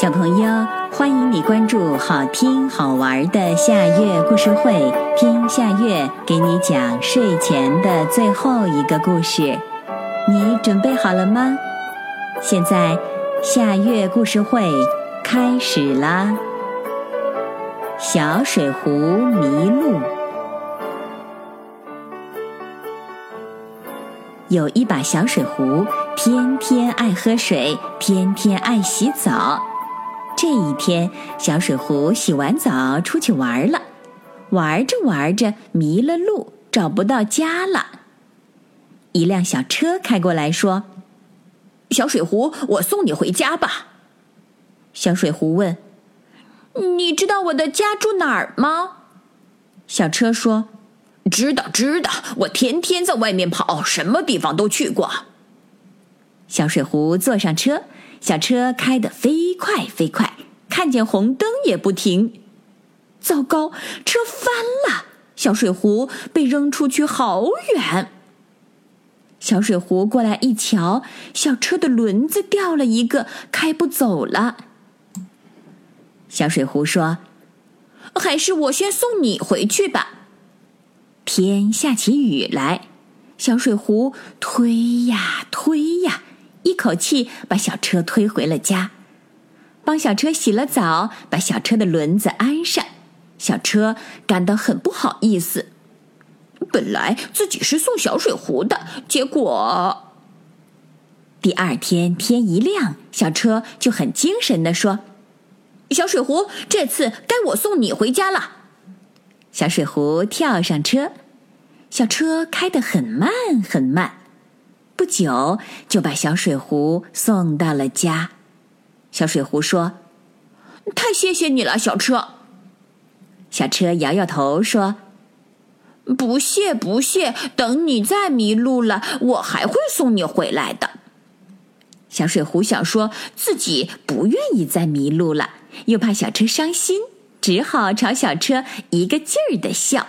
小朋友，欢迎你关注好听好玩的夏月故事会，听夏月给你讲睡前的最后一个故事。你准备好了吗？现在夏月故事会开始啦！小水壶迷路，有一把小水壶，天天爱喝水，天天爱洗澡。这一天，小水壶洗完澡出去玩了，玩着玩着迷了路，找不到家了。一辆小车开过来，说：“小水壶，我送你回家吧。”小水壶问：“你知道我的家住哪儿吗？”小车说：“知道，知道，我天天在外面跑，什么地方都去过。”小水壶坐上车。小车开得飞快飞快，看见红灯也不停。糟糕，车翻了！小水壶被扔出去好远。小水壶过来一瞧，小车的轮子掉了一个，开不走了。小水壶说：“还是我先送你回去吧。”天下起雨来，小水壶推呀推呀。一口气把小车推回了家，帮小车洗了澡，把小车的轮子安上。小车感到很不好意思，本来自己是送小水壶的，结果第二天天一亮，小车就很精神地说：“小水壶，这次该我送你回家了。”小水壶跳上车，小车开得很慢很慢。不久就把小水壶送到了家。小水壶说：“太谢谢你了，小车。”小车摇摇头说：“不谢不谢，等你再迷路了，我还会送你回来的。”小水壶想说自己不愿意再迷路了，又怕小车伤心，只好朝小车一个劲儿的笑。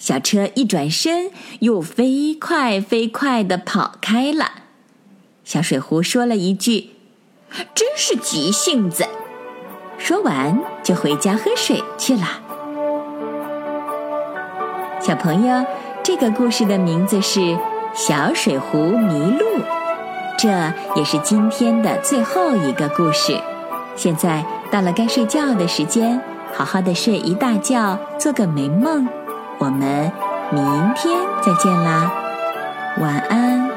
小车一转身，又飞快飞快的跑开了。小水壶说了一句：“真是急性子。”说完就回家喝水去了。小朋友，这个故事的名字是《小水壶迷路》，这也是今天的最后一个故事。现在到了该睡觉的时间，好好的睡一大觉，做个美梦。我们明天再见啦，晚安。